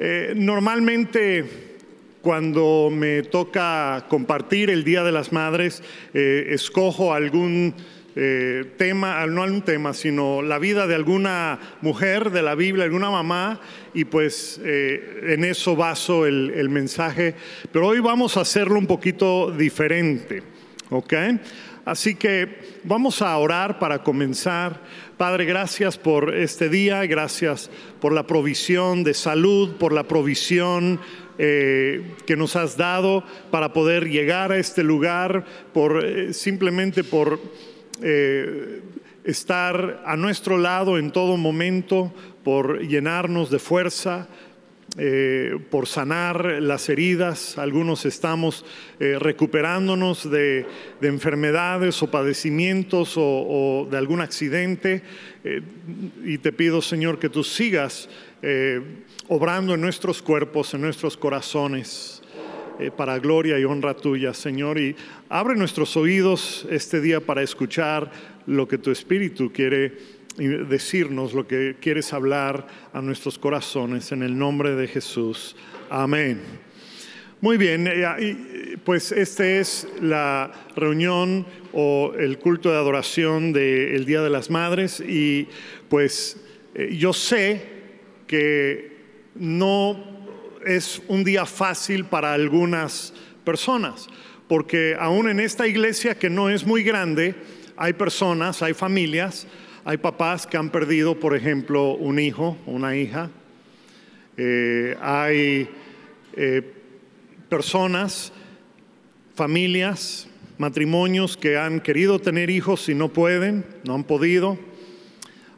Eh, normalmente cuando me toca compartir el Día de las Madres, eh, escojo algún eh, tema, no algún tema, sino la vida de alguna mujer de la Biblia, alguna mamá, y pues en eso baso el, el mensaje. Pero hoy vamos a hacerlo un poquito diferente, ¿ok? Así que vamos a orar para comenzar. Padre, gracias por este día, gracias por la provisión de salud, por la provisión eh, que nos has dado para poder llegar a este lugar, por eh, simplemente por eh, estar a nuestro lado en todo momento, por llenarnos de fuerza, eh, por sanar las heridas, algunos estamos eh, recuperándonos de, enfermedades o padecimientos o, de algún accidente. Eh, y te pido, Señor, que tú sigas obrando en nuestros cuerpos, en nuestros corazones, para gloria y honra tuya, Señor. Y abre nuestros oídos este día para escuchar lo que tu Espíritu quiere y decirnos lo que quieres hablar a nuestros corazones en el nombre de Jesús. Amén. Muy bien, eh, pues esta es la reunión o el culto de adoración del Día de las Madres y pues eh, yo sé que no es un día fácil para algunas personas, porque aún en esta iglesia que no es muy grande, hay personas, hay familias hay papás que han perdido, por ejemplo, un hijo, una hija. Eh, hay eh, personas, familias, matrimonios que han querido tener hijos y no pueden, no han podido.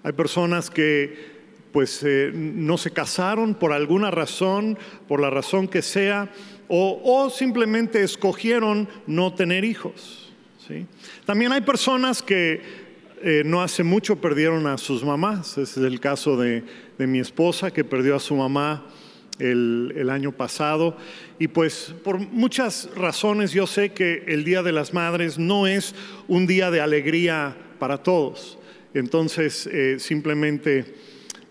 Hay personas que pues eh, no se casaron por alguna razón, por la razón que sea, o, simplemente escogieron no tener hijos. ¿sí? También hay personas que eh, no hace mucho perdieron a sus mamás. Ese es el caso de, mi esposa que perdió a su mamá el, año pasado. Y pues por muchas razones yo sé que el Día de las Madres no es un día de alegría para todos. Entonces eh, simplemente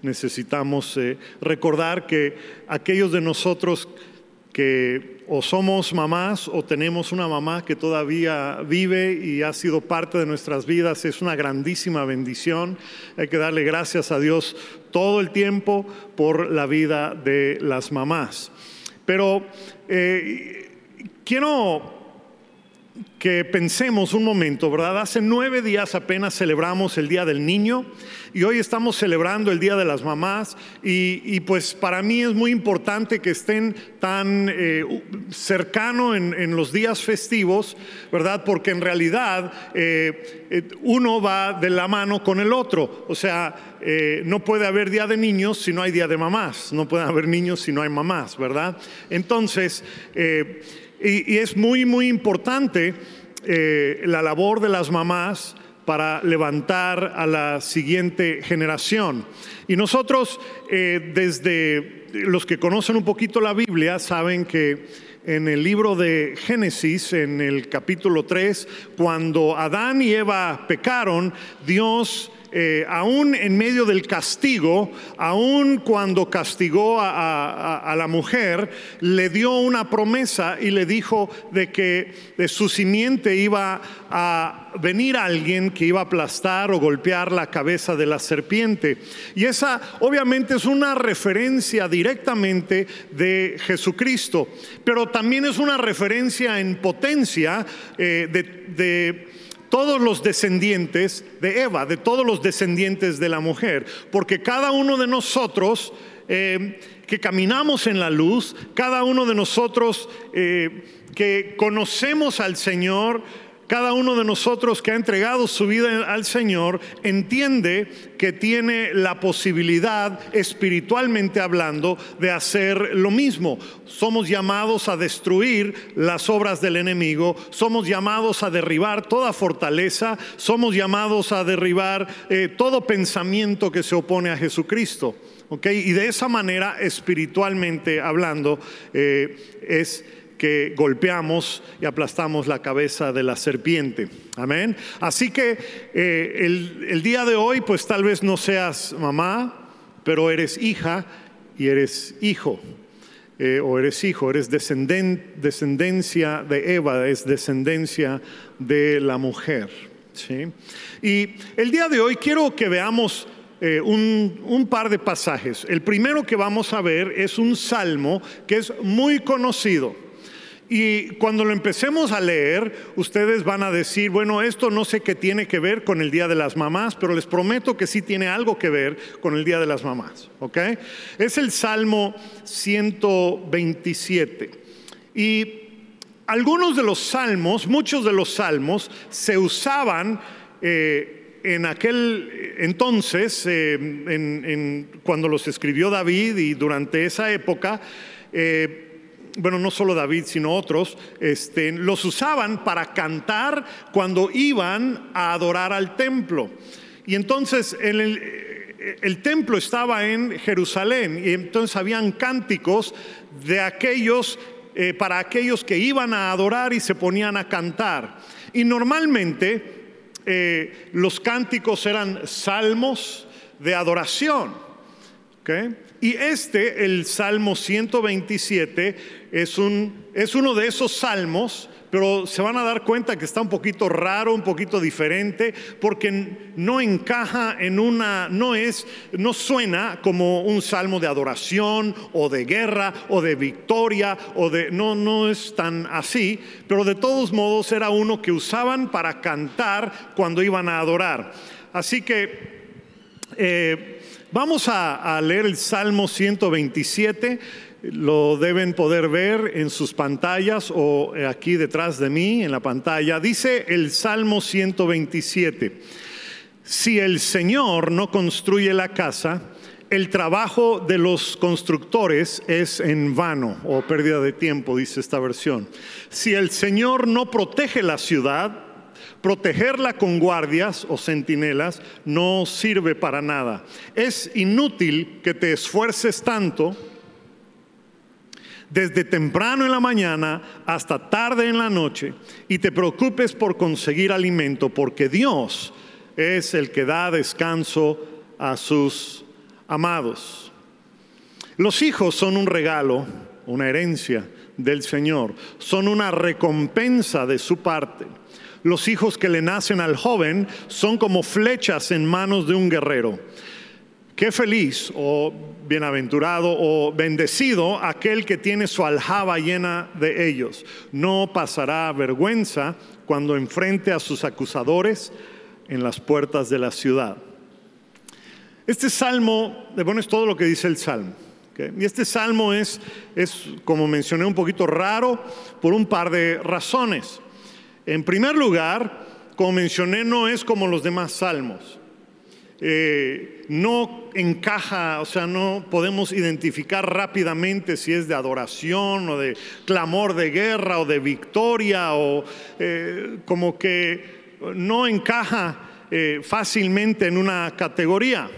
necesitamos eh, recordar que aquellos de nosotros que o somos mamás o tenemos una mamá que todavía vive y ha sido parte de nuestras vidas, es una grandísima bendición. Hay que darle gracias a Dios todo el tiempo por la vida de las mamás. Pero eh, quiero que pensemos un momento, ¿verdad? Hace nueve días apenas celebramos el Día del Niño y hoy estamos celebrando el Día de las Mamás y, pues para mí es muy importante que estén tan eh, cercano en, los días festivos, ¿verdad? Porque en realidad eh, eh, uno va de la mano con el otro, o sea, no puede haber Día de Niños si no hay Día de Mamás, no puede haber niños si no hay mamás, ¿verdad? Entonces, y, es muy, muy importante eh, la labor de las mamás para levantar a la siguiente generación. Y nosotros, eh, desde los que conocen un poquito la Biblia, saben que en el libro de Génesis, en el capítulo 3, cuando Adán y Eva pecaron, Dios eh, aún en medio del castigo, aún cuando castigó a, la mujer, le dio una promesa y le dijo de que de su simiente iba a venir alguien que iba a aplastar o golpear la cabeza de la serpiente. Y esa obviamente es una referencia directamente de Jesucristo, pero también es una referencia en potencia eh, de todos los descendientes de Eva, de todos los descendientes de la mujer, porque cada uno de nosotros eh, que caminamos en la luz, cada uno de nosotros eh, que conocemos al Señor, cada uno de nosotros que ha entregado su vida al Señor entiende que tiene la posibilidad, espiritualmente hablando, de hacer lo mismo. Somos llamados a destruir las obras del enemigo, somos llamados a derribar toda fortaleza, somos llamados a derribar eh, todo pensamiento que se opone a Jesucristo. Y de esa manera, espiritualmente hablando, eh, es que golpeamos y aplastamos la cabeza de la serpiente. Amén. Así que eh, el, día de hoy, pues tal vez no seas mamá, pero eres hija y eres hijo. Eh, o eres hijo, eres descendencia de Eva, es descendencia de la mujer. ¿sí? Y el día de hoy quiero que veamos eh, un, par de pasajes. El primero que vamos a ver es un salmo que es muy conocido. Y cuando lo empecemos a leer, ustedes van a decir, bueno, esto no sé qué tiene que ver con el Día de las Mamás, pero les prometo que sí tiene algo que ver con el Día de las Mamás, ¿ok? Es el Salmo 127. Y algunos de los salmos, muchos de los salmos, se usaban eh, en aquel entonces, eh, cuando los escribió David y durante esa época, eh, bueno, no solo David, sino otros, este, los usaban para cantar cuando iban a adorar al templo. Y entonces el, templo estaba en Jerusalén y entonces habían cánticos de aquellos, eh, para aquellos que iban a adorar y se ponían a cantar. Y normalmente eh, los cánticos eran salmos de adoración. ¿okay? Y este, el Salmo 127, es, un, es uno de esos salmos, pero se van a dar cuenta que está un poquito raro, un poquito diferente, porque no encaja en una, no es, no suena como un salmo de adoración o de guerra o de victoria o de, no, no es tan así, pero de todos modos era uno que usaban para cantar cuando iban a adorar. Así que eh, Vamos a, leer el Salmo 127. Lo deben poder ver en sus pantallas o aquí detrás de mí en la pantalla. Dice el Salmo 127. Si el Señor no construye la casa, el trabajo de los constructores es en vano o pérdida de tiempo, dice esta versión. Si el Señor no protege la ciudad, Protegerla con guardias o centinelas no sirve para nada. Es inútil que te esfuerces tanto desde temprano en la mañana hasta tarde en la noche y te preocupes por conseguir alimento, porque Dios es el que da descanso a sus amados. Los hijos son un regalo, una herencia del Señor, son una recompensa de su parte. Los hijos que le nacen al joven son como flechas en manos de un guerrero. Qué feliz o bienaventurado o bendecido aquel que tiene su aljaba llena de ellos. No pasará vergüenza cuando enfrente a sus acusadores en las puertas de la ciudad. Este salmo, bueno, es todo lo que dice el salmo. Y este salmo es, es, como mencioné, un poquito raro por un par de razones. En primer lugar, como mencioné, no es como los demás salmos. Eh, no encaja, o sea, no podemos identificar rápidamente si es de adoración o de clamor de guerra o de victoria o eh, como que no encaja eh, fácilmente en una categoría.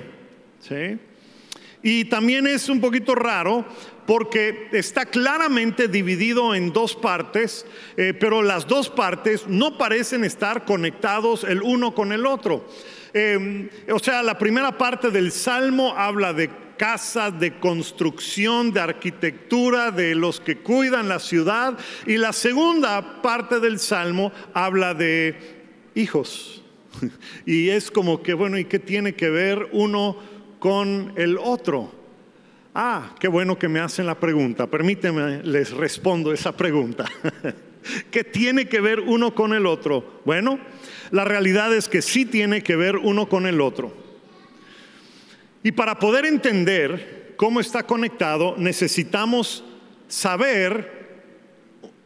Y también es un poquito raro porque está claramente dividido en dos partes, eh, pero las dos partes no parecen estar conectados el uno con el otro. Em, o sea, la primera parte del Salmo habla de casas, de construcción, de arquitectura, de los que cuidan la ciudad, y la segunda parte del Salmo habla de hijos. Y es como que, bueno, ¿y qué tiene que ver uno con el otro? Ah, qué bueno que me hacen la pregunta. Permíteme, les respondo esa pregunta. ¿Qué tiene que ver uno con el otro? Bueno, la realidad es que sí tiene que ver uno con el otro. Y para poder entender cómo está conectado, necesitamos saber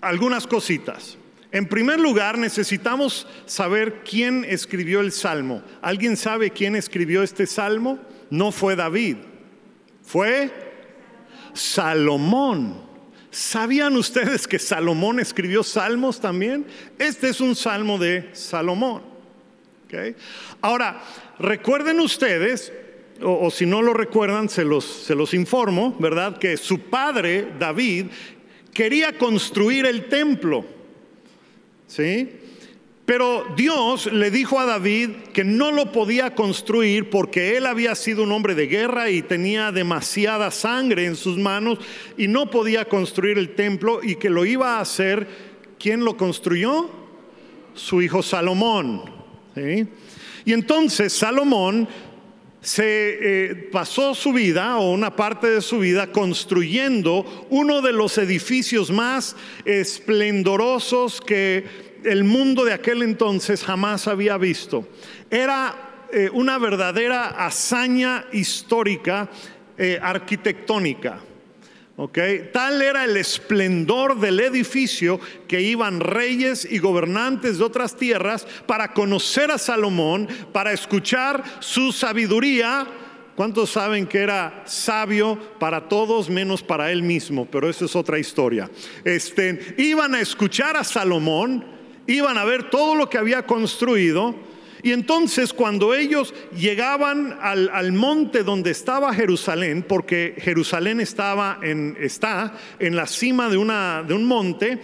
algunas cositas. En primer lugar, necesitamos saber quién escribió el salmo. ¿Alguien sabe quién escribió este salmo? No fue David fue Salomón. ¿Sabían ustedes que Salomón escribió salmos también? Este es un salmo de Salomón. Ahora, recuerden ustedes, o, si no lo recuerdan, se los, se los informo, ¿verdad? Que su padre, David, quería construir el templo. ¿Sí? Pero Dios le dijo a David que no lo podía construir porque él había sido un hombre de guerra y tenía demasiada sangre en sus manos y no podía construir el templo y que lo iba a hacer. ¿Quién lo construyó? Su hijo Salomón. Y entonces Salomón se eh, pasó su vida o una parte de su vida construyendo uno de los edificios más esplendorosos que el mundo de aquel entonces jamás había visto. Era eh, una verdadera hazaña histórica eh, arquitectónica. Tal era el esplendor del edificio que iban reyes y gobernantes de otras tierras para conocer a Salomón, para escuchar su sabiduría. ¿Cuántos saben que era sabio para todos menos para él mismo? Pero eso es otra historia. Este, iban a escuchar a Salomón iban a ver todo lo que había construido. Y entonces cuando ellos llegaban al, monte donde estaba Jerusalén, porque Jerusalén estaba en, está en la cima de, una, de un monte,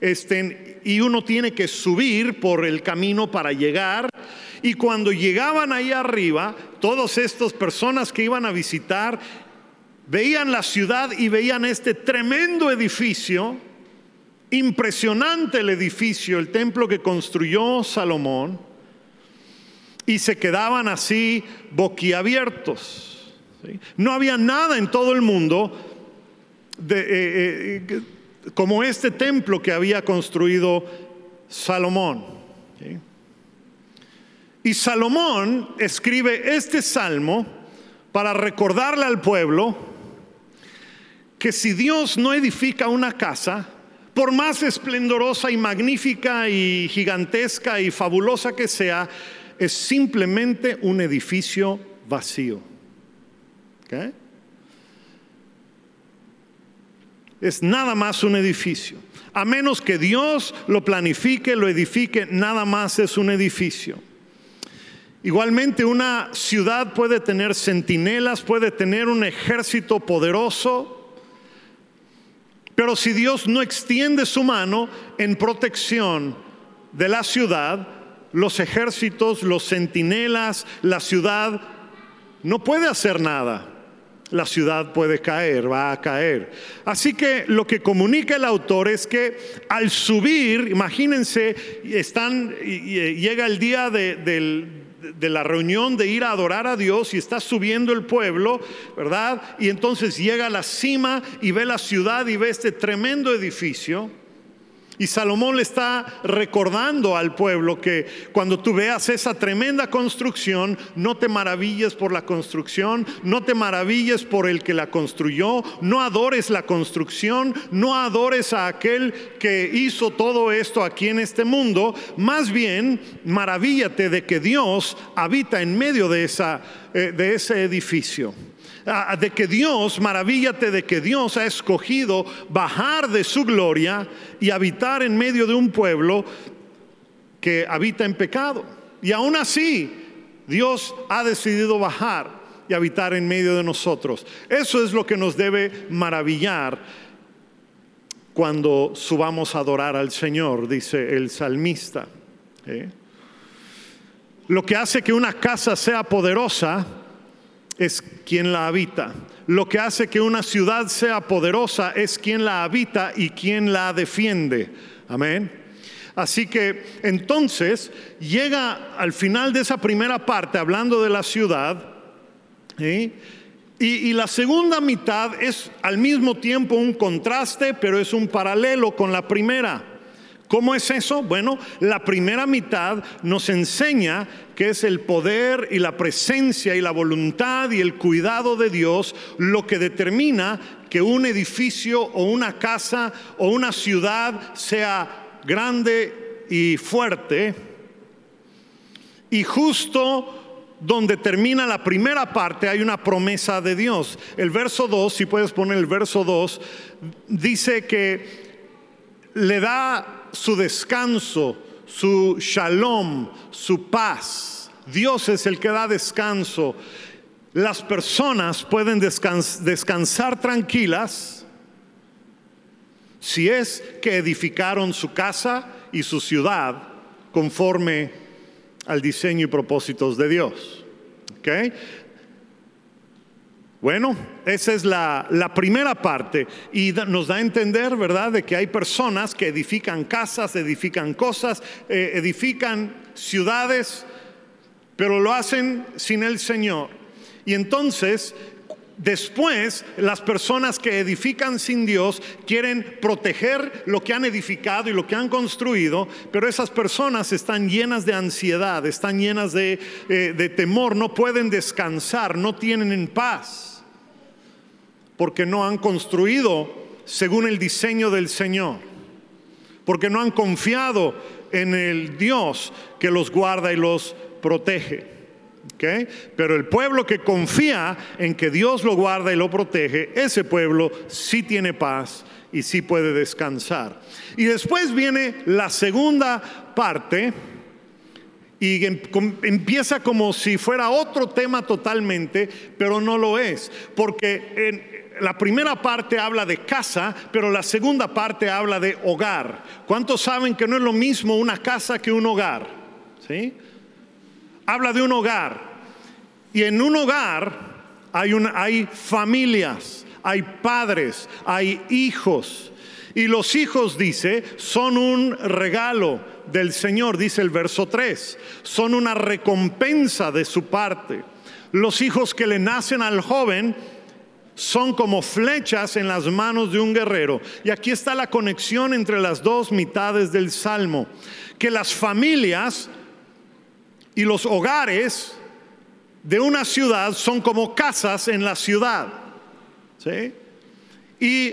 este, y uno tiene que subir por el camino para llegar. Y cuando llegaban ahí arriba, todas estas personas que iban a visitar veían la ciudad y veían este tremendo edificio Impresionante el edificio, el templo que construyó Salomón, y se quedaban así boquiabiertos. No había nada en todo el mundo de, eh, eh, como este templo que había construido Salomón. Y Salomón escribe este salmo para recordarle al pueblo que si Dios no edifica una casa, por más esplendorosa y magnífica y gigantesca y fabulosa que sea, es simplemente un edificio vacío. Es nada más un edificio. A menos que Dios lo planifique, lo edifique, nada más es un edificio. Igualmente una ciudad puede tener centinelas, puede tener un ejército poderoso, pero si Dios no extiende su mano en protección de la ciudad, los ejércitos, los centinelas, la ciudad no puede hacer nada. La ciudad puede caer, va a caer. Así que lo que comunica el autor es que al subir, imagínense, están, llega el día del, de la reunión de ir a adorar a Dios y está subiendo el pueblo, ¿verdad? Y entonces llega a la cima y ve la ciudad y ve este tremendo edificio. Y Salomón le está recordando al pueblo que cuando tú veas esa tremenda construcción, no te maravilles por la construcción, no te maravilles por el que la construyó, no adores la construcción, no adores a aquel que hizo todo esto aquí en este mundo, más bien maravíllate de que Dios habita en medio de, esa, eh, de ese edificio de que Dios, maravíllate de que Dios ha escogido bajar de su gloria y habitar en medio de un pueblo que habita en pecado. Y aún así, Dios ha decidido bajar y habitar en medio de nosotros. Eso es lo que nos debe maravillar cuando subamos a adorar al Señor, dice el salmista. ¿eh? Lo que hace que una casa sea poderosa es quien la habita. Lo que hace que una ciudad sea poderosa es quien la habita y quien la defiende. Amén. Así que entonces llega al final de esa primera parte hablando de la ciudad. y, y, la segunda mitad es al mismo tiempo un contraste, pero es un paralelo con la primera. ¿Cómo es eso? Bueno, la primera mitad nos enseña que es el poder y la presencia y la voluntad y el cuidado de Dios lo que determina que un edificio o una casa o una ciudad sea grande y fuerte. Y justo donde termina la primera parte hay una promesa de Dios. El verso 2, si puedes poner el verso 2, dice que le da su descanso, su shalom, su paz. Dios es el que da descanso. Las personas pueden descansar tranquilas si es que edificaron su casa y su ciudad conforme al diseño y propósitos de Dios. ¿Okay? Bueno, esa es la, primera parte y nos da a entender, ¿verdad?, de que hay personas que edifican casas, edifican cosas, eh, edifican ciudades, pero lo hacen sin el Señor. Y entonces Después, las personas que edifican sin Dios quieren proteger lo que han edificado y lo que han construido, pero esas personas están llenas de ansiedad, están llenas de, eh, de temor, no pueden descansar, no tienen en paz, porque no han construido según el diseño del Señor, porque no han confiado en el Dios que los guarda y los protege. Pero el pueblo que confía en que Dios lo guarda y lo protege, ese pueblo sí tiene paz y sí puede descansar. Y después viene la segunda parte y em, empieza como si fuera otro tema totalmente, pero no lo es, porque en, la primera parte habla de casa, pero la segunda parte habla de hogar. ¿Cuántos saben que no es lo mismo una casa que un hogar? ¿Sí? habla de un hogar. Y en un hogar hay, hay familias, hay padres, hay hijos. Y los hijos, dice, son un regalo del Señor, dice el verso 3. Son una recompensa de su parte. Los hijos que le nacen al joven son como flechas en las manos de un guerrero. Y aquí está la conexión entre las dos mitades del Salmo. Que las familias y los hogares de una ciudad son como casas en la ciudad. Y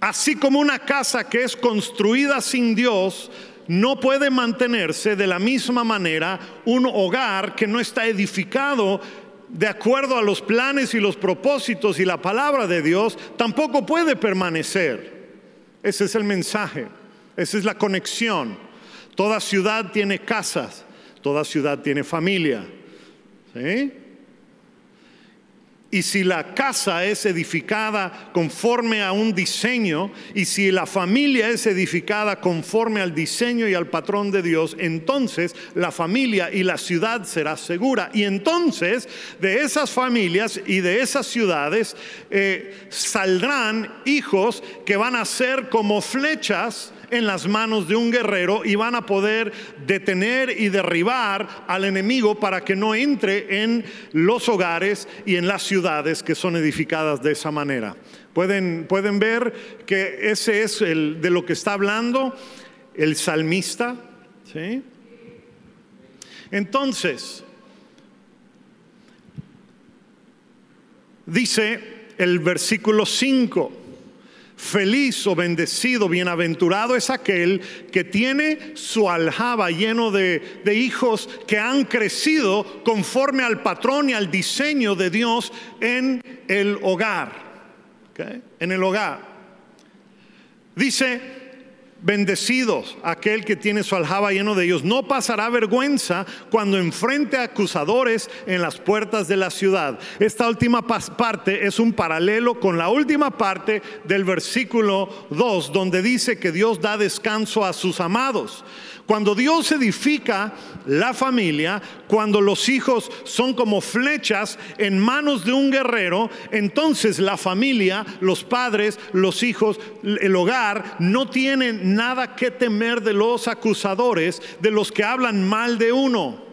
así como una casa que es construida sin Dios, no puede mantenerse de la misma manera un hogar que no está edificado de acuerdo a los planes y los propósitos y la palabra de Dios, tampoco puede permanecer. Ese es el mensaje, esa es la conexión. Toda ciudad tiene casas, Toda ciudad tiene familia. Y si la casa es edificada conforme a un diseño, y si la familia es edificada conforme al diseño y al patrón de Dios, entonces la familia y la ciudad será segura. Y entonces de esas familias y de esas ciudades eh, saldrán hijos que van a ser como flechas en las manos de un guerrero y van a poder detener y derribar al enemigo para que no entre en los hogares y en las ciudades que son edificadas de esa manera. Pueden, pueden ver que ese es el, de lo que está hablando el salmista. ¿sí? Entonces, dice el versículo 5 Feliz o bendecido, bienaventurado es aquel que tiene su aljaba lleno de, hijos que han crecido conforme al patrón y al diseño de Dios en el hogar. En el hogar. Dice, Bendecidos aquel que tiene su aljaba lleno de ellos. No pasará vergüenza cuando enfrente a acusadores en las puertas de la ciudad. Esta última parte es un paralelo con la última parte del versículo 2, donde dice que Dios da descanso a sus amados. Cuando Dios edifica la familia, cuando los hijos son como flechas en manos de un guerrero, entonces la familia, los padres, los hijos, el hogar, no tienen nada que temer de los acusadores, de los que hablan mal de uno.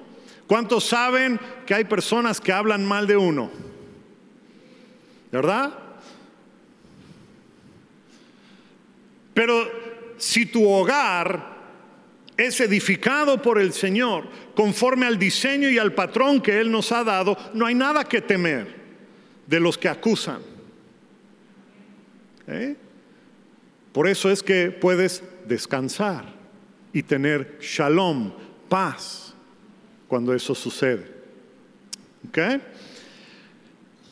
¿Cuántos saben que hay personas que hablan mal de uno? ¿Verdad? Pero si tu hogar es edificado por el Señor conforme al diseño y al patrón que Él nos ha dado, no hay nada que temer de los que acusan. ¿Eh? Por eso es que puedes descansar y tener shalom, paz, cuando eso sucede.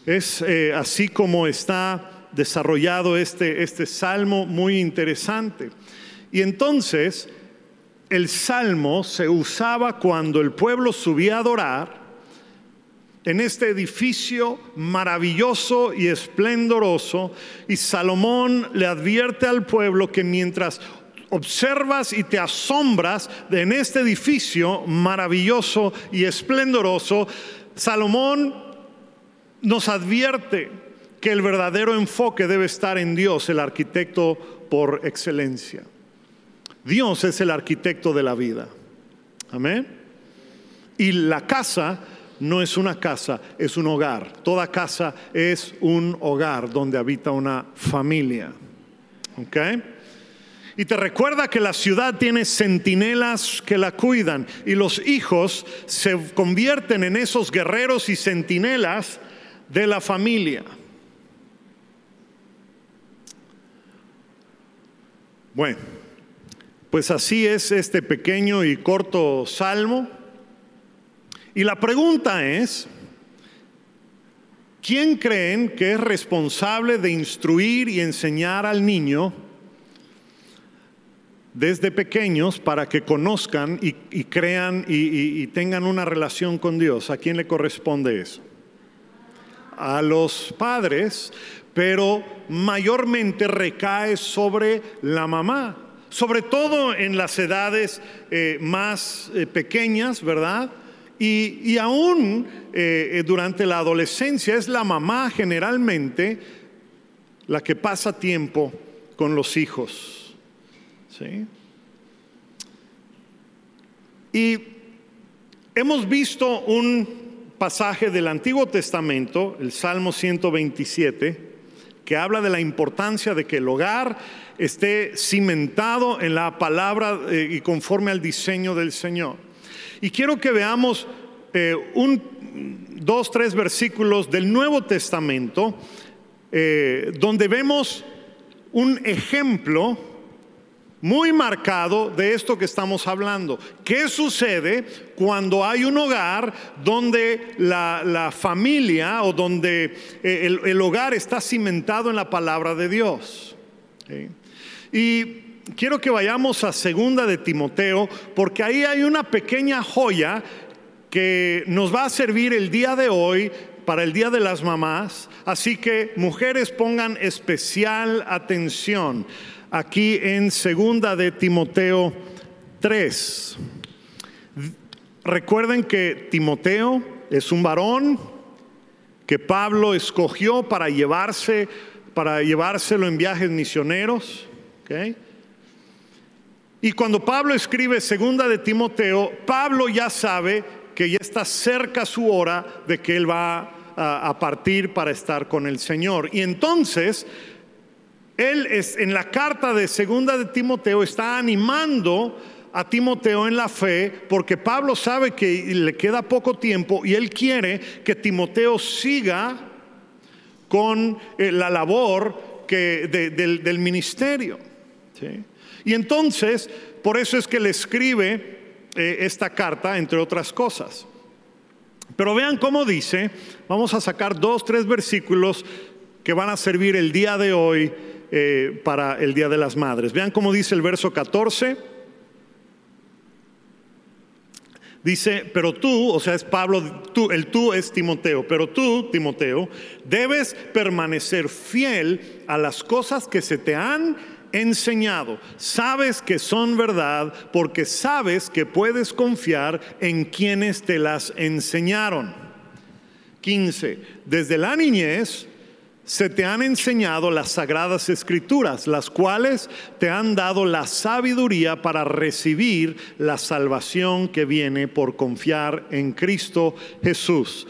Es eh, así como está desarrollado este, este salmo muy interesante. Y entonces, el salmo se usaba cuando el pueblo subía a adorar en este edificio maravilloso y esplendoroso y Salomón le advierte al pueblo que mientras observas y te asombras en este edificio maravilloso y esplendoroso, Salomón nos advierte que el verdadero enfoque debe estar en Dios, el arquitecto por excelencia. Dios es el arquitecto de la vida. Amén. Y la casa no es una casa, es un hogar. Toda casa es un hogar donde habita una familia. ¿Ok? Y te recuerda que la ciudad tiene centinelas que la cuidan y los hijos se convierten en esos guerreros y centinelas de la familia. Bueno, pues así es este pequeño y corto salmo. Y la pregunta es, ¿quién creen que es responsable de instruir y enseñar al niño desde pequeños para que conozcan y, crean y, tengan una relación con Dios? ¿A quién le corresponde eso? A los padres, pero mayormente recae sobre la mamá, sobre todo en las edades eh, más eh, pequeñas, ¿verdad? Y, aún eh, durante la adolescencia es la mamá generalmente la que pasa tiempo con los hijos. ¿sí? Y hemos visto un pasaje del Antiguo Testamento, el Salmo 127, que habla de la importancia de que el hogar esté cimentado en la palabra eh, y conforme al diseño del Señor. Y quiero que veamos eh, un, dos, tres versículos del Nuevo Testamento eh, donde vemos un ejemplo muy marcado de esto que estamos hablando. ¿Qué sucede cuando hay un hogar donde la, familia o donde eh, el, hogar está cimentado en la palabra de Dios? Y quiero que vayamos a segunda de Timoteo, porque ahí hay una pequeña joya que nos va a servir el día de hoy para el Día de las Mamás. Así que mujeres pongan especial atención aquí en segunda de Timoteo 3. Recuerden que Timoteo es un varón que Pablo escogió para llevarse para llevárselo en viajes misioneros, Y cuando Pablo escribe segunda de Timoteo, Pablo ya sabe que ya está cerca su hora de que él va a, a partir para estar con el Señor. Y entonces él es, en la carta de segunda de Timoteo está animando a Timoteo en la fe porque Pablo sabe que le queda poco tiempo y él quiere que Timoteo siga con eh, la labor que, del, ministerio. Y entonces, por eso es que le escribe eh, esta carta, entre otras cosas. Pero vean cómo dice, vamos a sacar dos, tres versículos que van a servir el día de hoy eh, para el Día de las Madres. Vean cómo dice el verso 14. Dice, pero tú, o sea, es Pablo, tú, el tú es Timoteo, pero tú, Timoteo, debes permanecer fiel a las cosas que se te han enseñado. Sabes que son verdad porque sabes que puedes confiar en quienes te las enseñaron. 15. Desde la niñez se te han enseñado las sagradas escrituras, las cuales te han dado la sabiduría para recibir la salvación que viene por confiar en Cristo Jesús.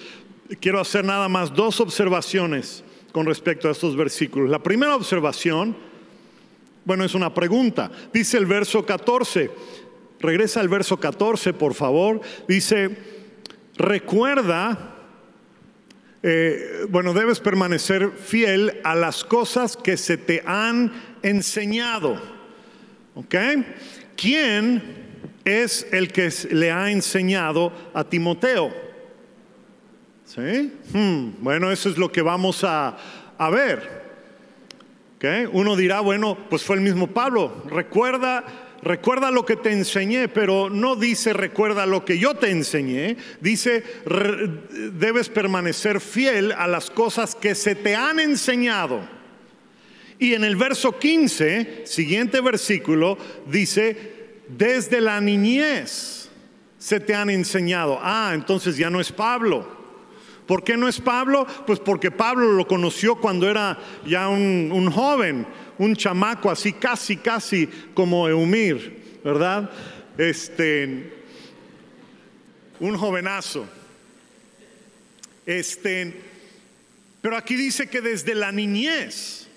Quiero hacer nada más dos observaciones con respecto a estos versículos. La primera observación, bueno, es una pregunta. Dice el verso 14, regresa al verso 14, por favor. Dice, recuerda eh, bueno, debes permanecer fiel a las cosas que se te han enseñado. ¿Ok? ¿Quién es el que le ha enseñado a Timoteo? ¿Sí? Hmm, bueno, eso es lo que vamos a, ver. Uno dirá, bueno, pues fue el mismo Pablo. Recuerda recuerda lo que te enseñé, pero no dice recuerda lo que yo te enseñé, dice debes permanecer fiel a las cosas que se te han enseñado. Y en el verso 15, siguiente versículo, dice, desde la niñez se te han enseñado. Ah, entonces ya no es Pablo. ¿Por qué no es Pablo? Pues porque Pablo lo conoció cuando era ya un, joven, un chamaco así, casi, casi como Eumir, ¿verdad? Este, un jovenazo. Este, pero aquí dice que desde la niñez,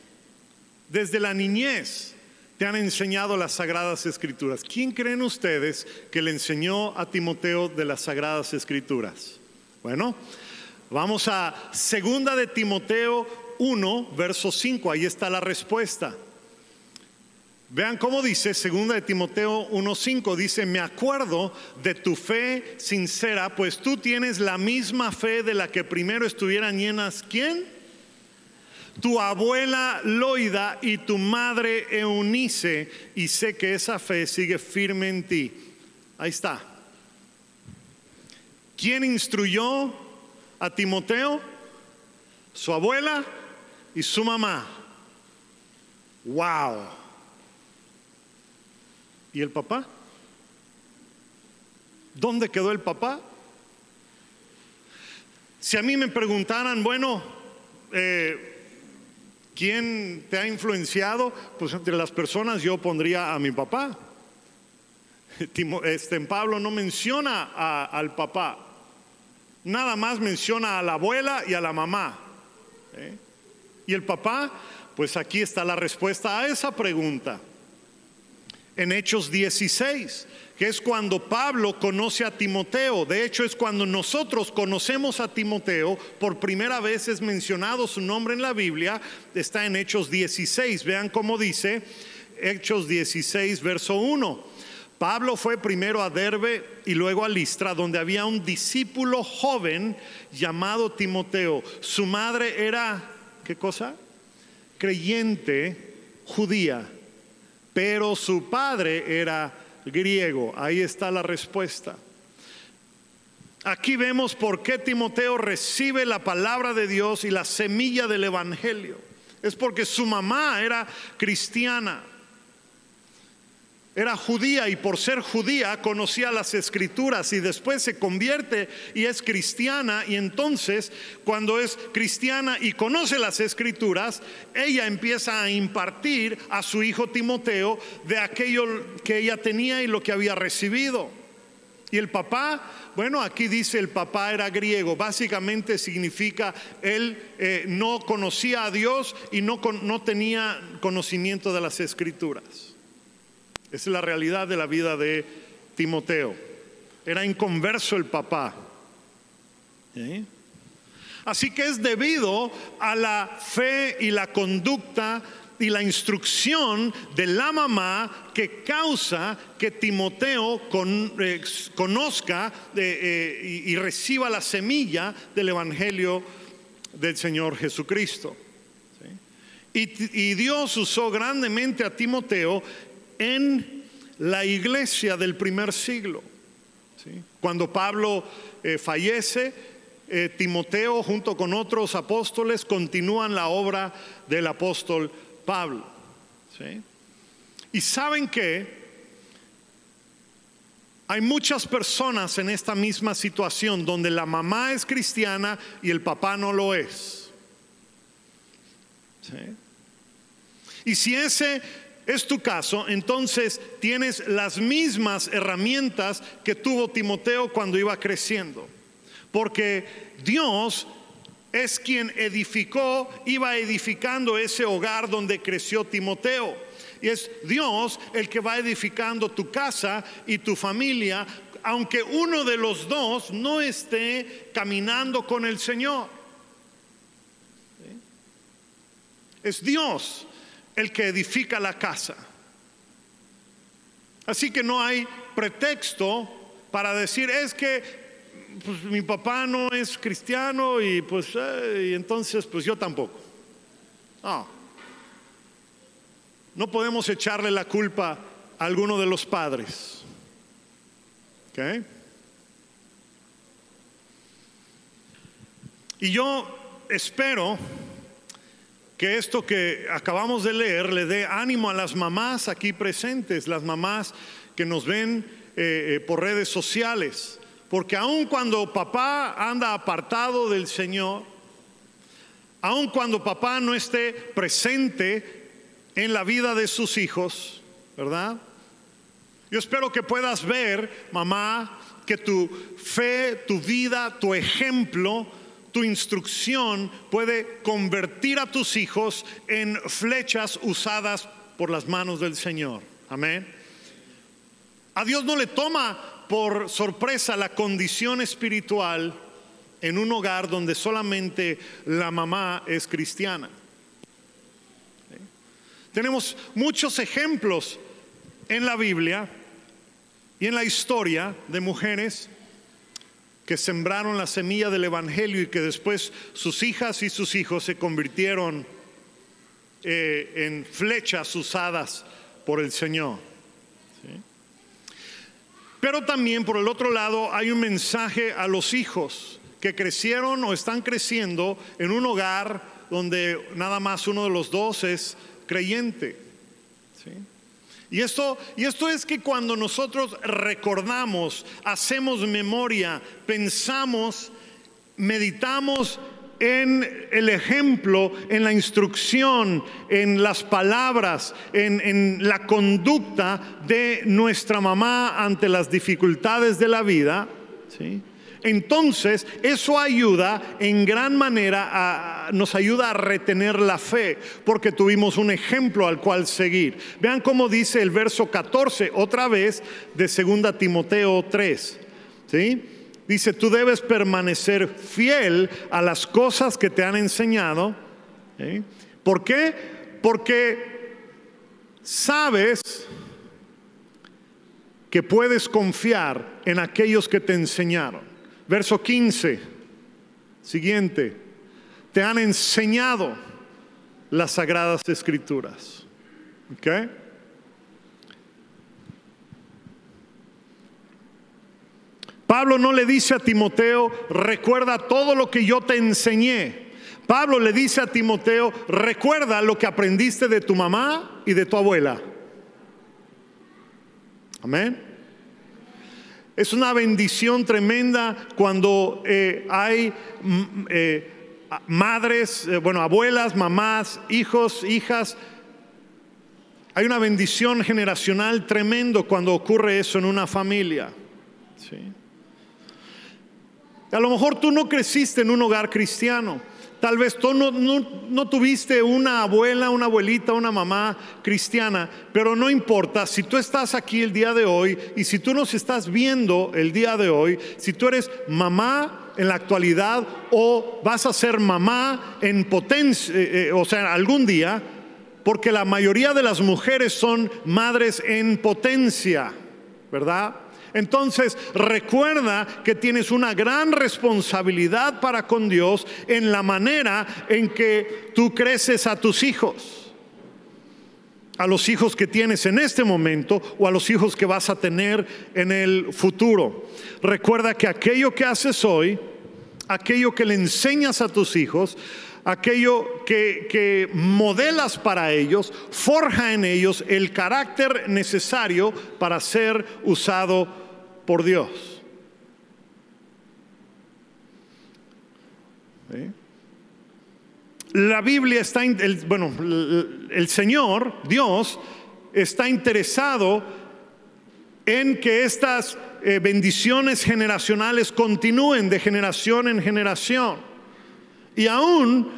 desde la niñez, te han enseñado las sagradas escrituras. ¿Quién creen ustedes que le enseñó a Timoteo de las sagradas escrituras? Bueno, vamos a segunda de Timoteo 1, verso 5, ahí está la respuesta. Vean cómo dice segunda de Timoteo 1:5 dice, "Me acuerdo de tu fe sincera, pues tú tienes la misma fe de la que primero estuvieran llenas ¿quién? tu abuela Loida y tu madre Eunice, y sé que esa fe sigue firme en ti. Ahí está. ¿Quién instruyó a Timoteo? Su abuela y su mamá. Wow. ¿Y el papá? ¿Dónde quedó el papá? Si a mí me preguntaran, bueno, eh, ¿Quién te ha influenciado? Pues entre las personas yo pondría a mi papá. Este, Pablo no menciona al papá, nada más menciona a la abuela y a la mamá. ¿eh? ¿Y el papá? Pues aquí está la respuesta a esa pregunta. En Hechos 16, que es cuando Pablo conoce a Timoteo. De hecho, es cuando nosotros conocemos a Timoteo, por primera vez es mencionado su nombre en la Biblia, está en Hechos 16. Vean cómo dice Hechos 16, verso 1. Pablo fue primero a Derbe y luego a Listra, donde había un discípulo joven llamado Timoteo. Su madre era, ¿qué cosa? Creyente judía, pero su padre era griego. Ahí está la respuesta. Aquí vemos por qué Timoteo recibe la palabra de Dios y la semilla del Evangelio. Es porque su mamá era cristiana era judía y por ser judía conocía las escrituras y después se convierte y es cristiana y entonces cuando es cristiana y conoce las escrituras, ella empieza a impartir a su hijo Timoteo de aquello que ella tenía y lo que había recibido. Y el papá, bueno, aquí dice el papá era griego, básicamente significa él eh, no conocía a Dios y no, no tenía conocimiento de las escrituras. Es la realidad de la vida de Timoteo. Era inconverso el papá. Así que es debido a la fe y la conducta y la instrucción de la mamá que causa que Timoteo eh, conozca eh, y, reciba la semilla del Evangelio del Señor Jesucristo. y Dios usó grandemente a Timoteo en la iglesia del primer siglo. Cuando Pablo eh, fallece, eh, Timoteo junto con otros apóstoles continúan la obra del apóstol Pablo. Y saben que hay muchas personas en esta misma situación donde la mamá es cristiana y el papá no lo es. Y si ese es tu caso, entonces tienes las mismas herramientas que tuvo Timoteo cuando iba creciendo. Porque Dios es quien edificó, iba edificando ese hogar donde creció Timoteo. Y es Dios el que va edificando tu casa y tu familia, aunque uno de los dos no esté caminando con el Señor. Es Dios el que edifica la casa. Así que no hay pretexto para decir, es que pues, mi papá no es cristiano y pues eh, entonces pues yo tampoco. No. No podemos echarle la culpa a alguno de los padres. Y yo espero que esto que acabamos de leer le dé ánimo a las mamás aquí presentes, las mamás que nos ven eh, eh, por redes sociales. Porque aun cuando papá anda apartado del Señor, aun cuando papá no esté presente en la vida de sus hijos, ¿verdad? Yo espero que puedas ver, mamá, que tu fe, tu vida, tu ejemplo, tu instrucción puede convertir a tus hijos en flechas usadas por las manos del Señor. Amén. A Dios no le toma por sorpresa la condición espiritual en un hogar donde solamente la mamá es cristiana. Tenemos muchos ejemplos en la Biblia y en la historia de mujeres que sembraron la semilla del Evangelio y que después sus hijas y sus hijos se convirtieron eh, en flechas usadas por el Señor. Pero también por el otro lado hay un mensaje a los hijos que crecieron o están creciendo en un hogar donde nada más uno de los dos es creyente. Y esto, y esto es que cuando nosotros recordamos, hacemos memoria, pensamos, meditamos en el ejemplo, en la instrucción, en las palabras, en, en, la conducta de nuestra mamá ante las dificultades de la vida, ¿sí? Entonces eso ayuda en gran manera, a, nos ayuda a retener la fe, porque tuvimos un ejemplo al cual seguir. Vean cómo dice el verso 14, otra vez, de 2 Timoteo 3. ¿sí? Dice, tú debes permanecer fiel a las cosas que te han enseñado. ¿Por qué? Porque sabes que puedes confiar en aquellos que te enseñaron. Verso 15, siguiente, te han enseñado las sagradas escrituras. Pablo no le dice a Timoteo, recuerda todo lo que yo te enseñé. Pablo le dice a Timoteo, recuerda lo que aprendiste de tu mamá y de tu abuela. Amén. Es una bendición tremenda cuando eh, hay mm, eh, madres, eh, bueno, abuelas, mamás, hijos, hijas. Hay una bendición generacional tremendo cuando ocurre eso en una familia. A lo mejor tú no creciste en un hogar cristiano. Tal vez tú no, tuviste una abuela, una abuelita, una mamá cristiana, pero no importa, si tú estás aquí el día de hoy y si tú nos estás viendo el día de hoy, si tú eres mamá en la actualidad o vas a ser mamá en potencia, eh, eh, o sea, algún día, porque la mayoría de las mujeres son madres en potencia, ¿verdad? Entonces recuerda que tienes una gran responsabilidad para con Dios en la manera en que tú creces a tus hijos. A los hijos que tienes en este momento o a los hijos que vas a tener en el futuro. Recuerda que aquello que haces hoy, aquello que le enseñas a tus hijos, aquello que, modelas para ellos, forja en ellos el carácter necesario para ser usado por Dios. La Biblia está, el, bueno, el Señor, Dios, está interesado en que estas eh, bendiciones generacionales continúen de generación en generación. Y aún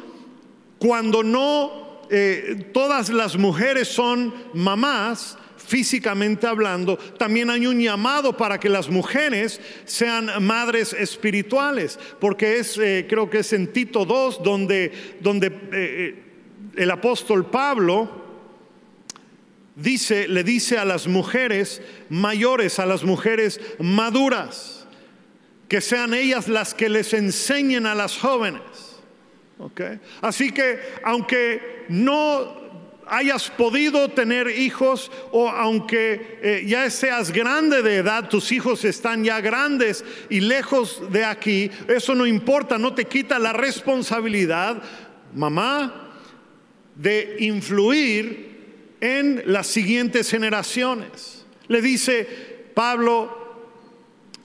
cuando no eh, todas las mujeres son mamás, físicamente hablando, también hay un llamado para que las mujeres sean madres espirituales, porque es, eh, creo que es en Tito 2, donde, donde eh, el apóstol Pablo dice, le dice a las mujeres mayores, a las mujeres maduras, que sean ellas las que les enseñen a las jóvenes. Así que aunque no hayas podido tener hijos o aunque eh, ya seas grande de edad, tus hijos están ya grandes y lejos de aquí, eso no importa, no te quita la responsabilidad, mamá, de influir en las siguientes generaciones. Le dice Pablo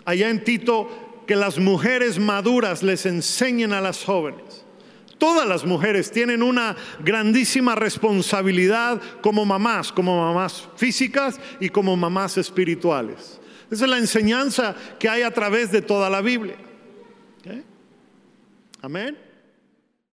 allá en Tito que las mujeres maduras les enseñen a las jóvenes. Todas las mujeres tienen una grandísima responsabilidad como mamás, como mamás físicas y como mamás espirituales. Esa es la enseñanza que hay a través de toda la Biblia. Amén.